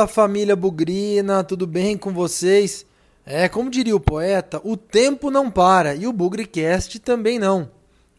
Fala família Bugrina, tudo bem com vocês? É, como diria o poeta, o tempo não para e o Bugricast também não.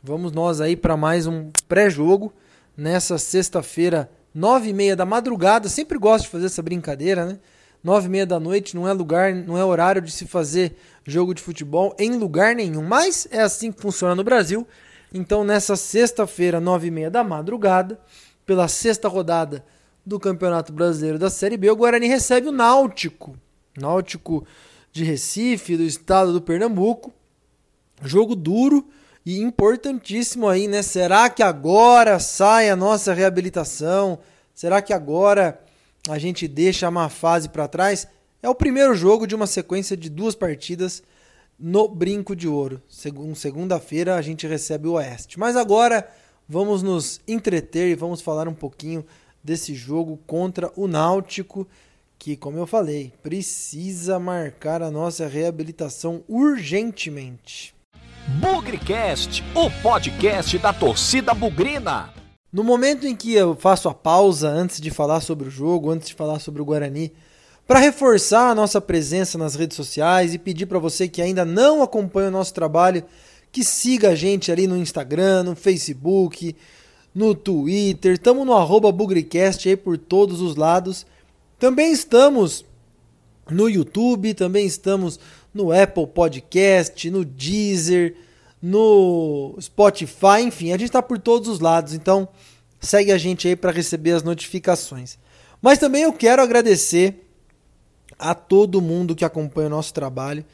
Vamos nós aí para mais um pré-jogo nessa sexta-feira, nove e meia da madrugada. Sempre gosto de fazer essa brincadeira, né? Nove e meia da noite não é lugar, não é horário de se fazer jogo de futebol em lugar nenhum. Mas é assim que funciona no Brasil. Então nessa sexta-feira, nove e meia da madrugada, pela sexta rodada do Campeonato Brasileiro da Série B, o Guarani recebe o Náutico. Náutico de Recife, do estado do Pernambuco. Jogo duro e importantíssimo aí, né? Será que agora sai a nossa reabilitação? Será que agora a gente deixa a má fase para trás? É o primeiro jogo de uma sequência de duas partidas no Brinco de Ouro. Segunda-feira a gente recebe o Oeste. Mas agora vamos nos entreter e vamos falar um pouquinho desse jogo contra o Náutico, que, como eu falei, precisa marcar a nossa reabilitação urgentemente. Bugrecast, o podcast da torcida bugrina. No momento em que eu faço a pausa antes de falar sobre o jogo, antes de falar sobre o Guarani, para reforçar a nossa presença nas redes sociais e pedir para você que ainda não acompanha o nosso trabalho, que siga a gente ali no Instagram, no Facebook, no Twitter, estamos no arroba Bugricast aí por todos os lados. Também estamos no YouTube, também estamos no Apple Podcast, no Deezer, no Spotify, enfim, a gente está por todos os lados, então segue a gente aí para receber as notificações. Mas também eu quero agradecer a todo mundo que acompanha o nosso trabalho.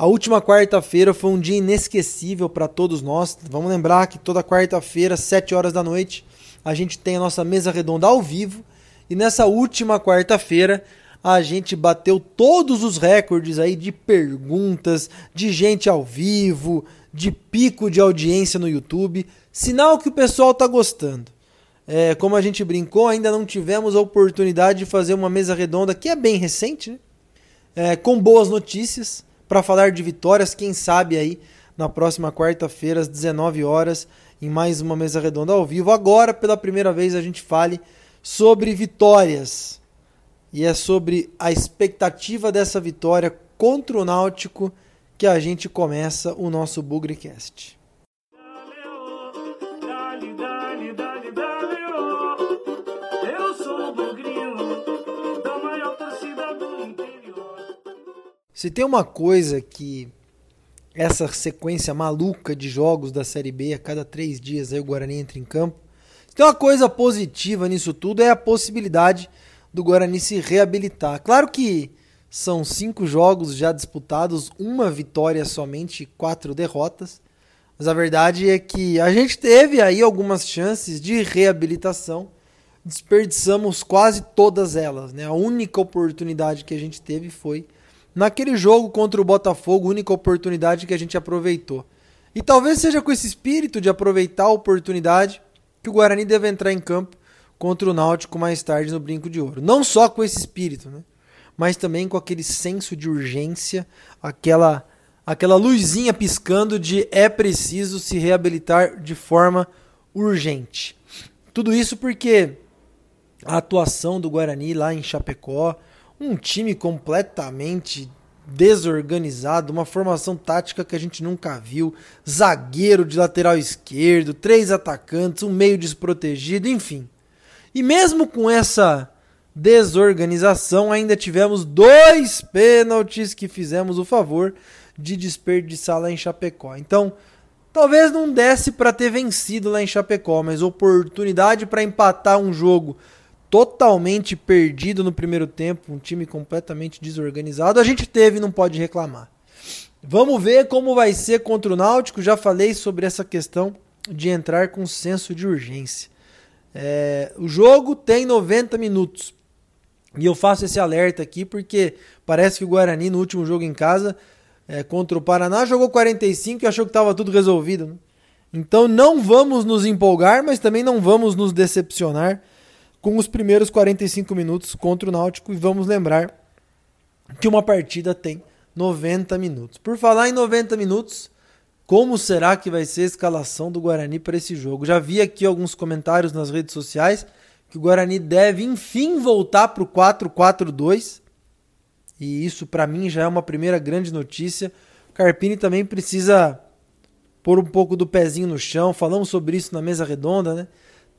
A última quarta-feira foi um dia inesquecível para todos nós. Vamos lembrar que toda quarta-feira, 7 horas da noite, a gente tem a nossa mesa redonda ao vivo. E nessa última quarta-feira, a gente bateu todos os recordes aí de perguntas, de gente ao vivo, de pico de audiência no YouTube. Sinal que o pessoal tá gostando. É, como a gente brincou, ainda não tivemos a oportunidade de fazer uma mesa redonda que é bem recente, né? É, com boas notícias para falar de vitórias, quem sabe aí na próxima quarta-feira às 19 horas em mais uma mesa redonda ao vivo. Agora, pela primeira vez, a gente fale sobre vitórias. E é sobre a expectativa dessa vitória contra o Náutico que a gente começa o nosso Bugrecast. Se tem uma coisa que essa sequência maluca de jogos da Série B, a cada três dias aí o Guarani entra em campo, se tem uma coisa positiva nisso tudo é a possibilidade do Guarani se reabilitar. Claro que são cinco jogos já disputados, uma vitória somente, quatro derrotas. Mas a verdade é que a gente teve aí algumas chances de reabilitação, desperdiçamos quase todas elas. Né? A única oportunidade que a gente teve foi naquele jogo contra o Botafogo, única oportunidade que a gente aproveitou. E talvez seja com esse espírito de aproveitar a oportunidade que o Guarani deve entrar em campo contra o Náutico mais tarde no Brinco de Ouro. Não só com esse espírito, né? mas também com aquele senso de urgência, aquela aquela luzinha piscando de é preciso se reabilitar de forma urgente. Tudo isso porque a atuação do Guarani lá em Chapecó, um time completamente desorganizado, uma formação tática que a gente nunca viu, zagueiro de lateral esquerdo, três atacantes, um meio desprotegido, enfim. E mesmo com essa desorganização, ainda tivemos dois pênaltis que fizemos o favor de desperdiçar lá em Chapecó. Então, talvez não desse para ter vencido lá em Chapecó, mas oportunidade para empatar um jogo totalmente perdido no primeiro tempo, um time completamente desorganizado, a gente teve não pode reclamar. Vamos ver como vai ser contra o Náutico. Já falei sobre essa questão de entrar com senso de urgência. É, o jogo tem 90 minutos. E eu faço esse alerta aqui porque parece que o Guarani no último jogo em casa é, contra o Paraná jogou 45 e achou que estava tudo resolvido. Né? Então não vamos nos empolgar, mas também não vamos nos decepcionar com os primeiros 45 minutos contra o Náutico e vamos lembrar que uma partida tem 90 minutos. Por falar em 90 minutos, como será que vai ser a escalação do Guarani para esse jogo? Já vi aqui alguns comentários nas redes sociais que o Guarani deve enfim voltar para o 4-4-2. E isso para mim já é uma primeira grande notícia. Carpini também precisa pôr um pouco do pezinho no chão. Falamos sobre isso na mesa redonda, né?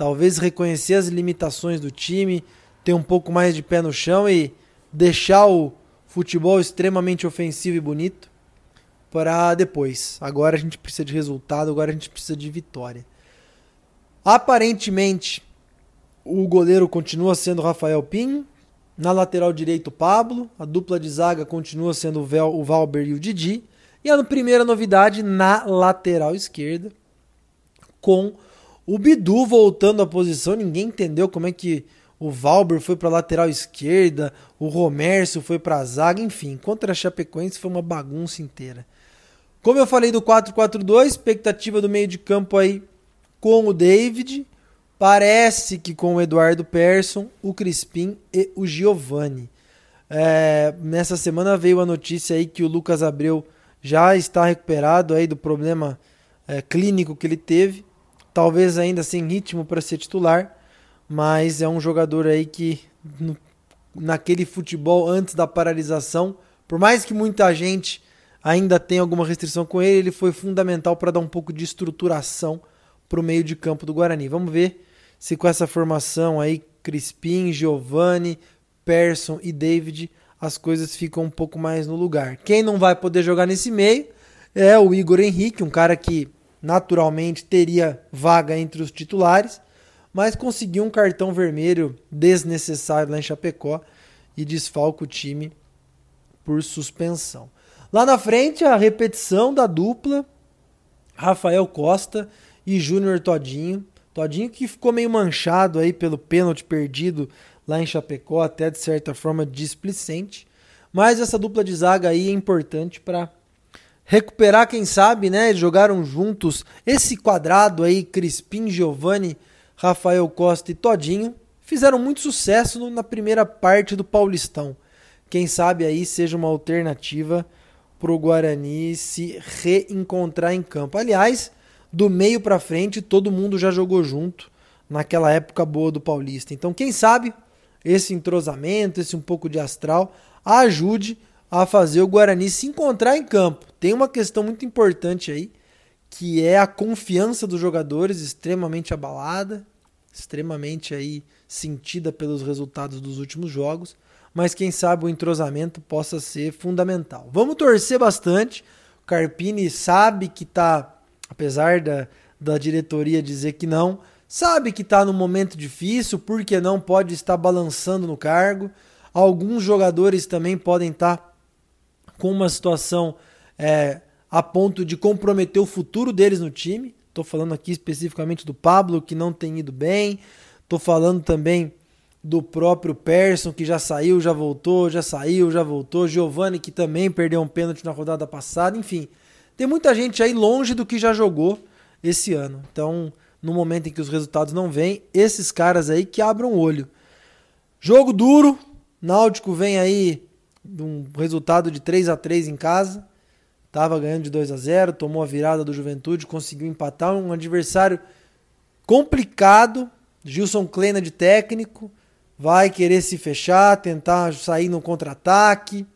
Talvez reconhecer as limitações do time, ter um pouco mais de pé no chão e deixar o futebol extremamente ofensivo e bonito para depois. Agora a gente precisa de resultado, agora a gente precisa de vitória. Aparentemente, o goleiro continua sendo Rafael Pinho. Na lateral direito, Pablo. A dupla de zaga continua sendo o Valber e o Didi. E a primeira novidade na lateral esquerda, com o Bidu voltando à posição. Ninguém entendeu como é que o Valber foi para lateral esquerda, o Romércio foi para a zaga, enfim. Contra a Chapecoense foi uma bagunça inteira. Como eu falei do 4-4-2, expectativa do meio de campo aí com o David. Parece que com o Eduardo Persson, o Crispim e o Giovani. É, nessa semana veio a notícia aí que o Lucas Abreu já está recuperado aí do problema é, clínico que ele teve. Talvez ainda sem ritmo para ser titular, mas é um jogador aí que no, naquele futebol antes da paralisação, por mais que muita gente ainda tenha alguma restrição com ele, ele foi fundamental para dar um pouco de estruturação para o meio de campo do Guarani. Vamos ver se com essa formação aí, Crispim, Giovanni, Persson e David, as coisas ficam um pouco mais no lugar. Quem não vai poder jogar nesse meio é o Igor Henrique, um cara que naturalmente teria vaga entre os titulares, mas conseguiu um cartão vermelho desnecessário lá em Chapecó e desfalca o time por suspensão. Lá na frente, a repetição da dupla Rafael Costa e Júnior Todinho. Todinho que ficou meio manchado aí pelo pênalti perdido lá em Chapecó, até de certa forma displicente. Mas essa dupla de zaga aí é importante para recuperar, quem sabe, né? Eles jogaram juntos esse quadrado aí, Crispim, Giovanni, Rafael Costa e Todinho. Fizeram muito sucesso na primeira parte do Paulistão. Quem sabe aí seja uma alternativa para o Guarani se reencontrar em campo. Aliás, do meio para frente, todo mundo já jogou junto naquela época boa do Paulista. Então, quem sabe esse entrosamento, esse um pouco de astral, ajude a fazer o Guarani se encontrar em campo. Tem uma questão muito importante aí, que é a confiança dos jogadores extremamente abalada, extremamente aí sentida pelos resultados dos últimos jogos, mas quem sabe o entrosamento possa ser fundamental. Vamos torcer bastante. O Carpini sabe que está apesar da, da diretoria dizer que não, sabe que está num momento difícil, porque não pode estar balançando no cargo. Alguns jogadores também podem estar tá com uma situação é, a ponto de comprometer o futuro deles no time. Estou falando aqui especificamente do Pablo, que não tem ido bem. Estou falando também do próprio Persson, que já saiu, já voltou, já saiu, já voltou. Giovani, que também perdeu um pênalti na rodada passada. Enfim, tem muita gente aí longe do que já jogou esse ano. Então, no momento em que os resultados não vêm, esses caras aí que abram o olho. Jogo duro, Náutico vem aí um resultado de 3 a 3 em casa. Tava ganhando de 2 a 0, tomou a virada do Juventude, conseguiu empatar um adversário complicado. Gilson Kleina de técnico, vai querer se fechar, tentar sair no contra-ataque.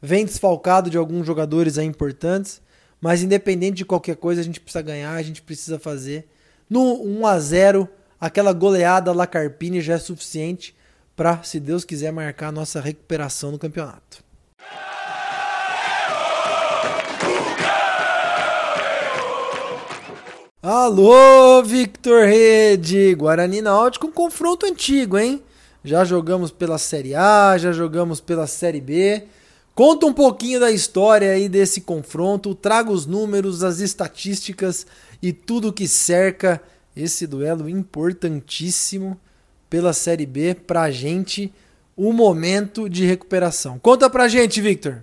Vem desfalcado de alguns jogadores aí importantes. Mas independente de qualquer coisa, a gente precisa ganhar, a gente precisa fazer. No 1 a 0 aquela goleada La Carpini já é suficiente para, se Deus quiser, marcar a nossa recuperação no campeonato. Alô, Victor Rede! Guarani Náutico, um confronto antigo, hein? Já jogamos pela Série A, já jogamos pela Série B. Conta um pouquinho da história aí desse confronto, traga os números, as estatísticas e tudo que cerca esse duelo importantíssimo pela Série B pra gente, o um momento de recuperação. Conta pra gente, Victor.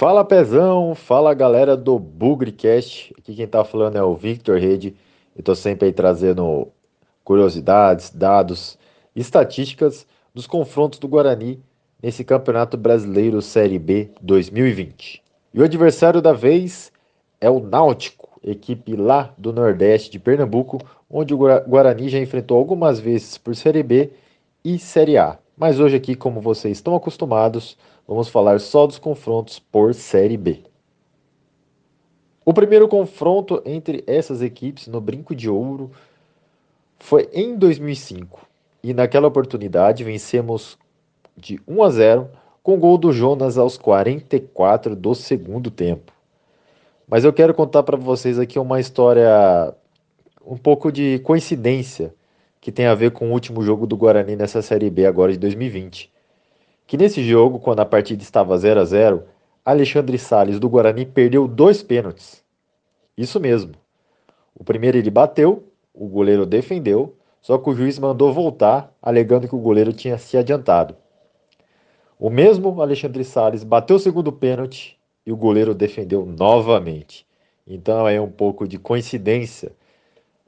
Fala Pezão, fala galera do Bugrecast. Aqui quem tá falando é o Victor Rede. Eu tô sempre aí trazendo curiosidades, dados estatísticas dos confrontos do Guarani nesse Campeonato Brasileiro Série B 2020. E o adversário da vez é o Náutico, equipe lá do Nordeste de Pernambuco, onde o Guarani já enfrentou algumas vezes por Série B e Série A. Mas hoje aqui, como vocês estão acostumados, vamos falar só dos confrontos por Série B. O primeiro confronto entre essas equipes no Brinco de Ouro foi em 2005 e naquela oportunidade vencemos de 1 a 0 com gol do Jonas aos 44 do segundo tempo. Mas eu quero contar para vocês aqui uma história um pouco de coincidência que tem a ver com o último jogo do Guarani nessa Série B agora de 2020. Que nesse jogo, quando a partida estava 0 a 0, Alexandre Sales do Guarani perdeu dois pênaltis. Isso mesmo. O primeiro ele bateu, o goleiro defendeu, só que o juiz mandou voltar, alegando que o goleiro tinha se adiantado. O mesmo Alexandre Sales bateu o segundo pênalti e o goleiro defendeu novamente. Então é um pouco de coincidência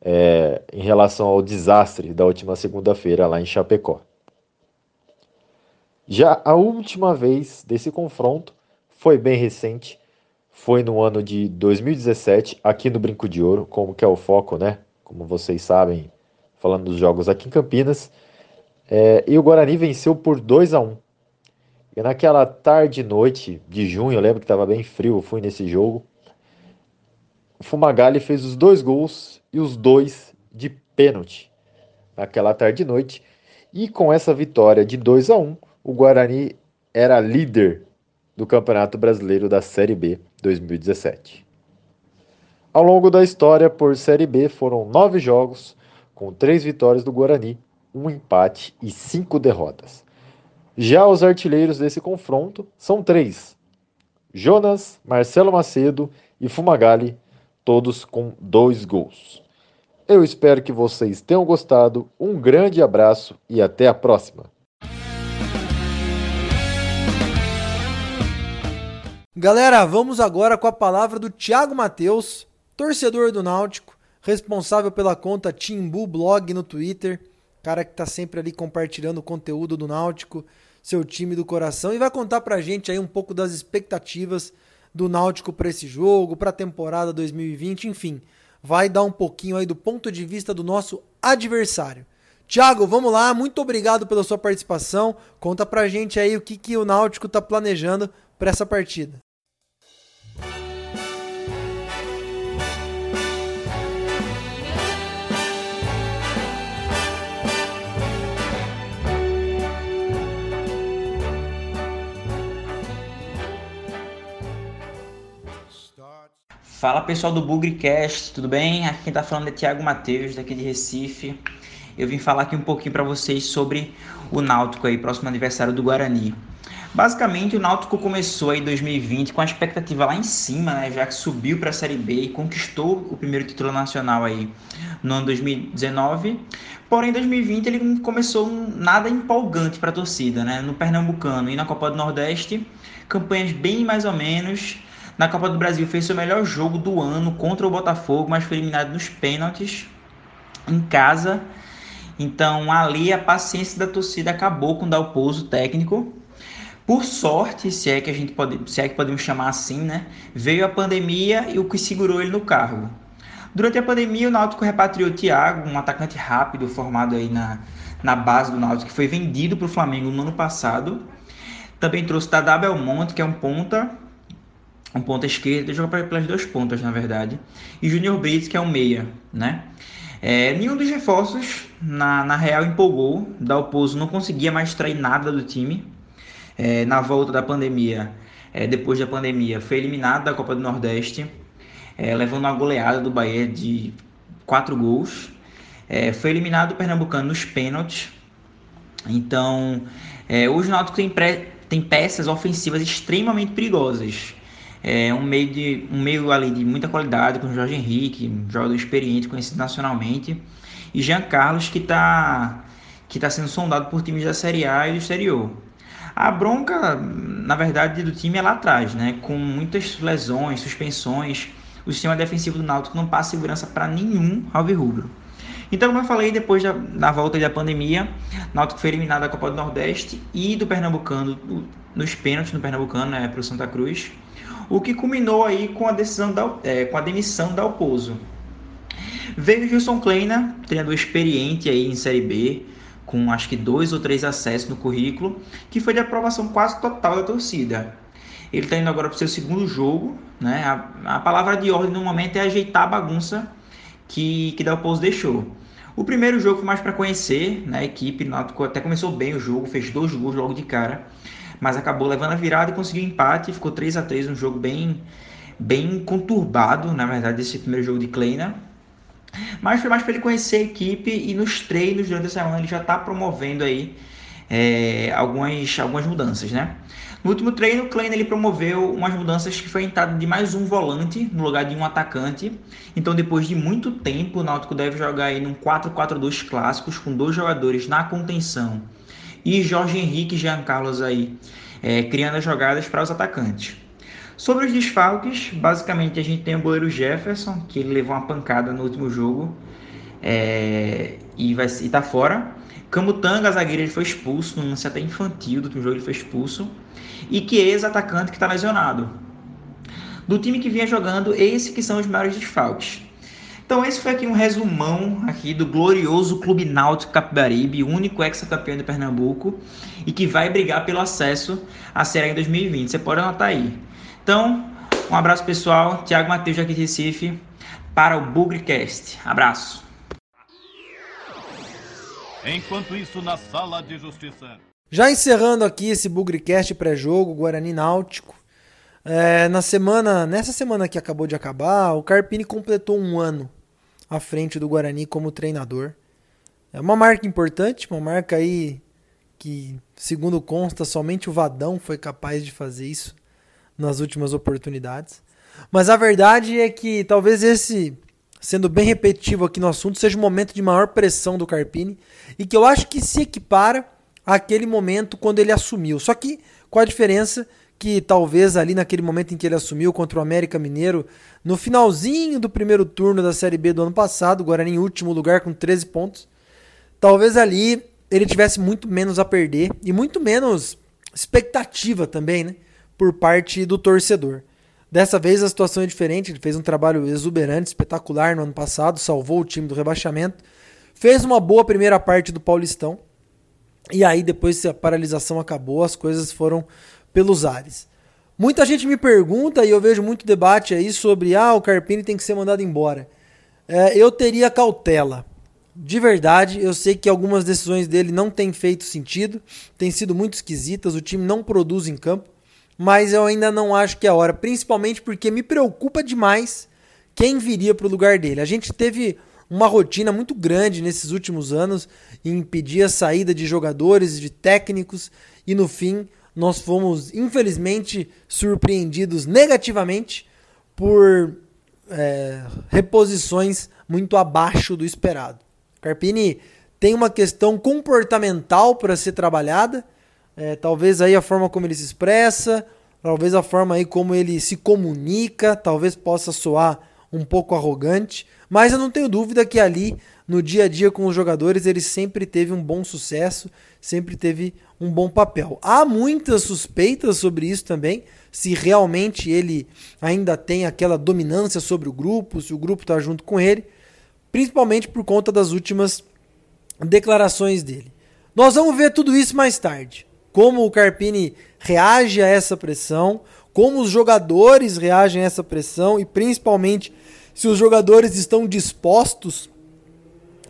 é, em relação ao desastre da última segunda-feira lá em Chapecó. Já a última vez desse confronto foi bem recente, foi no ano de 2017, aqui no Brinco de Ouro, como que é o foco, né? Como vocês sabem, falando dos jogos aqui em Campinas. É, e o Guarani venceu por 2 a 1 E naquela tarde e noite de junho, eu lembro que estava bem frio, eu fui nesse jogo. O Fumagalli fez os dois gols e os dois de pênalti naquela tarde e noite. E com essa vitória de 2 a 1 o Guarani era líder do Campeonato Brasileiro da Série B 2017. Ao longo da história por Série B foram nove jogos, com três vitórias do Guarani, um empate e cinco derrotas. Já os artilheiros desse confronto são três: Jonas, Marcelo Macedo e Fumagalli, todos com dois gols. Eu espero que vocês tenham gostado. Um grande abraço e até a próxima! Galera, vamos agora com a palavra do Thiago Matheus, torcedor do Náutico, responsável pela conta Timbu Blog no Twitter, cara que tá sempre ali compartilhando o conteúdo do Náutico, seu time do coração, e vai contar pra gente aí um pouco das expectativas do Náutico para esse jogo, para a temporada 2020, enfim, vai dar um pouquinho aí do ponto de vista do nosso adversário. Thiago, vamos lá, muito obrigado pela sua participação. Conta pra gente aí o que, que o Náutico tá planejando para essa partida. Fala pessoal do Bugrecast, tudo bem? Aqui quem tá falando é Thiago Matheus, daqui de Recife. Eu vim falar aqui um pouquinho para vocês sobre o Náutico aí, próximo aniversário do Guarani. Basicamente, o Náutico começou aí 2020 com a expectativa lá em cima, né? Já que subiu para a Série B e conquistou o primeiro título nacional aí no ano 2019. Porém, em 2020 ele começou nada empolgante para a torcida, né? No Pernambucano e na Copa do Nordeste, campanhas bem mais ou menos. Na Copa do Brasil fez seu melhor jogo do ano contra o Botafogo, mas foi eliminado nos pênaltis em casa. Então ali a paciência da torcida acabou com o Dalpozo técnico por sorte, se é que a gente pode, se é que podemos chamar assim, né? Veio a pandemia e o que segurou ele no cargo. Durante a pandemia, o Náutico repatriou Thiago, um atacante rápido formado aí na, na base do Náutico, que foi vendido para o Flamengo no ano passado. Também trouxe Tadá Belmonte, que é um ponta, um ponta esquerda, ele joga pelas duas pontas, na verdade. E Júnior Brits, que é um meia, né? É, nenhum dos reforços, na, na real, empolgou. Dalpozo não conseguia mais extrair nada do time é, na volta da pandemia, é, depois da pandemia, foi eliminado da Copa do Nordeste, é, levando uma goleada do Bahia de quatro gols. É, foi eliminado do Pernambucano nos pênaltis. Então, é, hoje o Náutico tem, pré, tem peças ofensivas extremamente perigosas. É um meio, de, um meio ali de muita qualidade, com Jorge Henrique, um jogador experiente, conhecido nacionalmente, e Jean Carlos, que está que tá sendo sondado por times da Série A e do exterior. A bronca, na verdade, do time é lá atrás, né? Com muitas lesões, suspensões, o sistema defensivo do Náutico não passa segurança para nenhum alvirrubro. Então, como eu falei, depois da, da volta da pandemia, Náutico foi eliminado da Copa do Nordeste e do Pernambucano, nos pênaltis no Pernambucano, né, para o Santa Cruz, o que culminou aí com a decisão da, é, com a demissão da Oposo. Veio o Gilson Kleina, treinador experiente aí em Série B, com acho que dois ou três acessos no currículo, que foi de aprovação quase total da torcida. Ele está indo agora para o seu segundo jogo, né? A, a, palavra de ordem no momento é ajeitar a bagunça que, que Dalpozo deixou. O primeiro jogo foi mais para conhecer, né? A equipe até começou bem o jogo, fez dois gols logo de cara, mas acabou levando a virada e conseguiu empate, ficou 3 a 3 um jogo bem bem conturbado, na verdade, esse primeiro jogo de Kleina. Mas foi mais para ele conhecer a equipe e nos treinos durante a semana ele já está promovendo aí é, algumas, algumas mudanças, né? No último treino, o ele promoveu umas mudanças que foi a entrada de mais um volante no lugar de um atacante. Então, depois de muito tempo, o Náutico deve jogar aí num 4-4-2 clássicos com dois jogadores na contenção e Jorge Henrique e Jean Carlos aí é, criando as jogadas para os atacantes. Sobre os desfalques, basicamente a gente tem o goleiro Jefferson, que ele levou uma pancada no último jogo é, e vai estar tá fora. Camutanga, zagueiro, ele foi expulso, num lance até infantil do último jogo ele foi expulso. E que ex-atacante que está lesionado. Do time que vinha jogando, esse que são os maiores desfalques. Então esse foi aqui um resumão aqui do glorioso Clube Náutico Capibaribe, único ex-campeão de Pernambuco e que vai brigar pelo acesso à Série em 2020. Você pode anotar aí. Então, um abraço pessoal, Thiago Matheus aqui de Recife, para o Bugrecast. Abraço. Enquanto isso, na sala de justiça. Já encerrando aqui esse Bugrecast pré-jogo, Guarani Náutico. É, na semana, nessa semana que acabou de acabar, o Carpini completou um ano à frente do Guarani como treinador. É uma marca importante, uma marca aí que, segundo consta, somente o Vadão foi capaz de fazer isso nas últimas oportunidades. Mas a verdade é que talvez esse, sendo bem repetitivo aqui no assunto, seja o momento de maior pressão do Carpini e que eu acho que se equipara àquele momento quando ele assumiu. Só que com a diferença que talvez ali naquele momento em que ele assumiu contra o América Mineiro, no finalzinho do primeiro turno da Série B do ano passado, o Guarani em último lugar com 13 pontos, talvez ali ele tivesse muito menos a perder e muito menos expectativa também, né? por parte do torcedor. Dessa vez a situação é diferente, ele fez um trabalho exuberante, espetacular no ano passado, salvou o time do rebaixamento, fez uma boa primeira parte do Paulistão, e aí depois que a paralisação acabou, as coisas foram pelos ares. Muita gente me pergunta, e eu vejo muito debate aí sobre, ah, o Carpini tem que ser mandado embora. É, eu teria cautela. De verdade, eu sei que algumas decisões dele não têm feito sentido, têm sido muito esquisitas, o time não produz em campo mas eu ainda não acho que é a hora, principalmente porque me preocupa demais quem viria para o lugar dele. A gente teve uma rotina muito grande nesses últimos anos em impedir a saída de jogadores, de técnicos, e no fim nós fomos, infelizmente, surpreendidos negativamente por é, reposições muito abaixo do esperado. Carpini tem uma questão comportamental para ser trabalhada é, talvez aí a forma como ele se expressa, talvez a forma aí como ele se comunica, talvez possa soar um pouco arrogante, mas eu não tenho dúvida que ali no dia a dia com os jogadores ele sempre teve um bom sucesso, sempre teve um bom papel. Há muitas suspeitas sobre isso também, se realmente ele ainda tem aquela dominância sobre o grupo, se o grupo está junto com ele, principalmente por conta das últimas declarações dele. Nós vamos ver tudo isso mais tarde como o Carpini reage a essa pressão, como os jogadores reagem a essa pressão e principalmente se os jogadores estão dispostos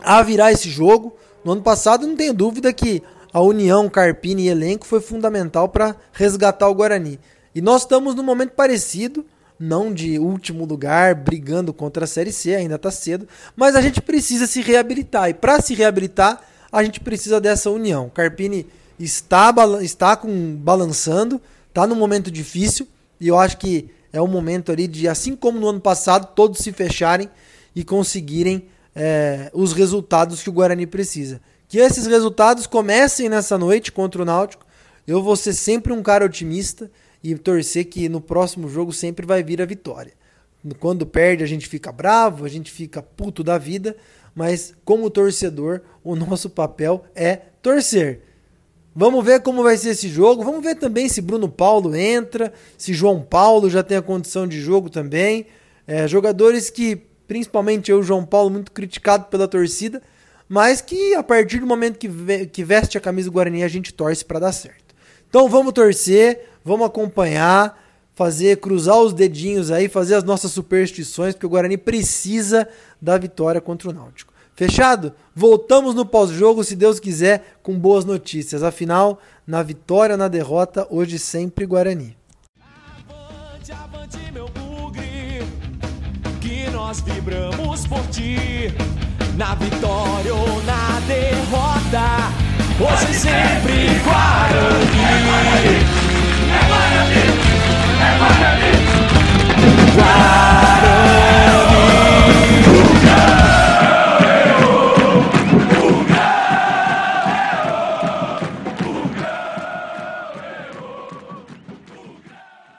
a virar esse jogo. No ano passado, não tenho dúvida que a união Carpini e elenco foi fundamental para resgatar o Guarani. E nós estamos num momento parecido, não de último lugar, brigando contra a Série C, ainda está cedo, mas a gente precisa se reabilitar. E para se reabilitar, a gente precisa dessa união. Carpini está, está com, balançando, está num momento difícil e eu acho que é o momento ali de, assim como no ano passado, todos se fecharem e conseguirem é, os resultados que o Guarani precisa. Que esses resultados comecem nessa noite contra o Náutico. Eu vou ser sempre um cara otimista e torcer que no próximo jogo sempre vai vir a vitória. Quando perde, a gente fica bravo, a gente fica puto da vida, mas como torcedor, o nosso papel é torcer. Vamos ver como vai ser esse jogo. Vamos ver também se Bruno Paulo entra, se João Paulo já tem a condição de jogo também. É, jogadores que, principalmente eu, João Paulo, muito criticado pela torcida, mas que a partir do momento que, que veste a camisa do Guarani a gente torce para dar certo. Então vamos torcer, vamos acompanhar, fazer cruzar os dedinhos aí, fazer as nossas superstições, porque o Guarani precisa da vitória contra o Náutico. Fechado? Voltamos no pós-jogo, se Deus quiser, com boas notícias. Afinal, na vitória, na derrota, hoje sempre Guarani. Avante, avante, meu bugre, que nós vibramos por ti na vitória ou na derrota. Hoje e sempre Guarani. É Guarani, é Guarani. Guarani.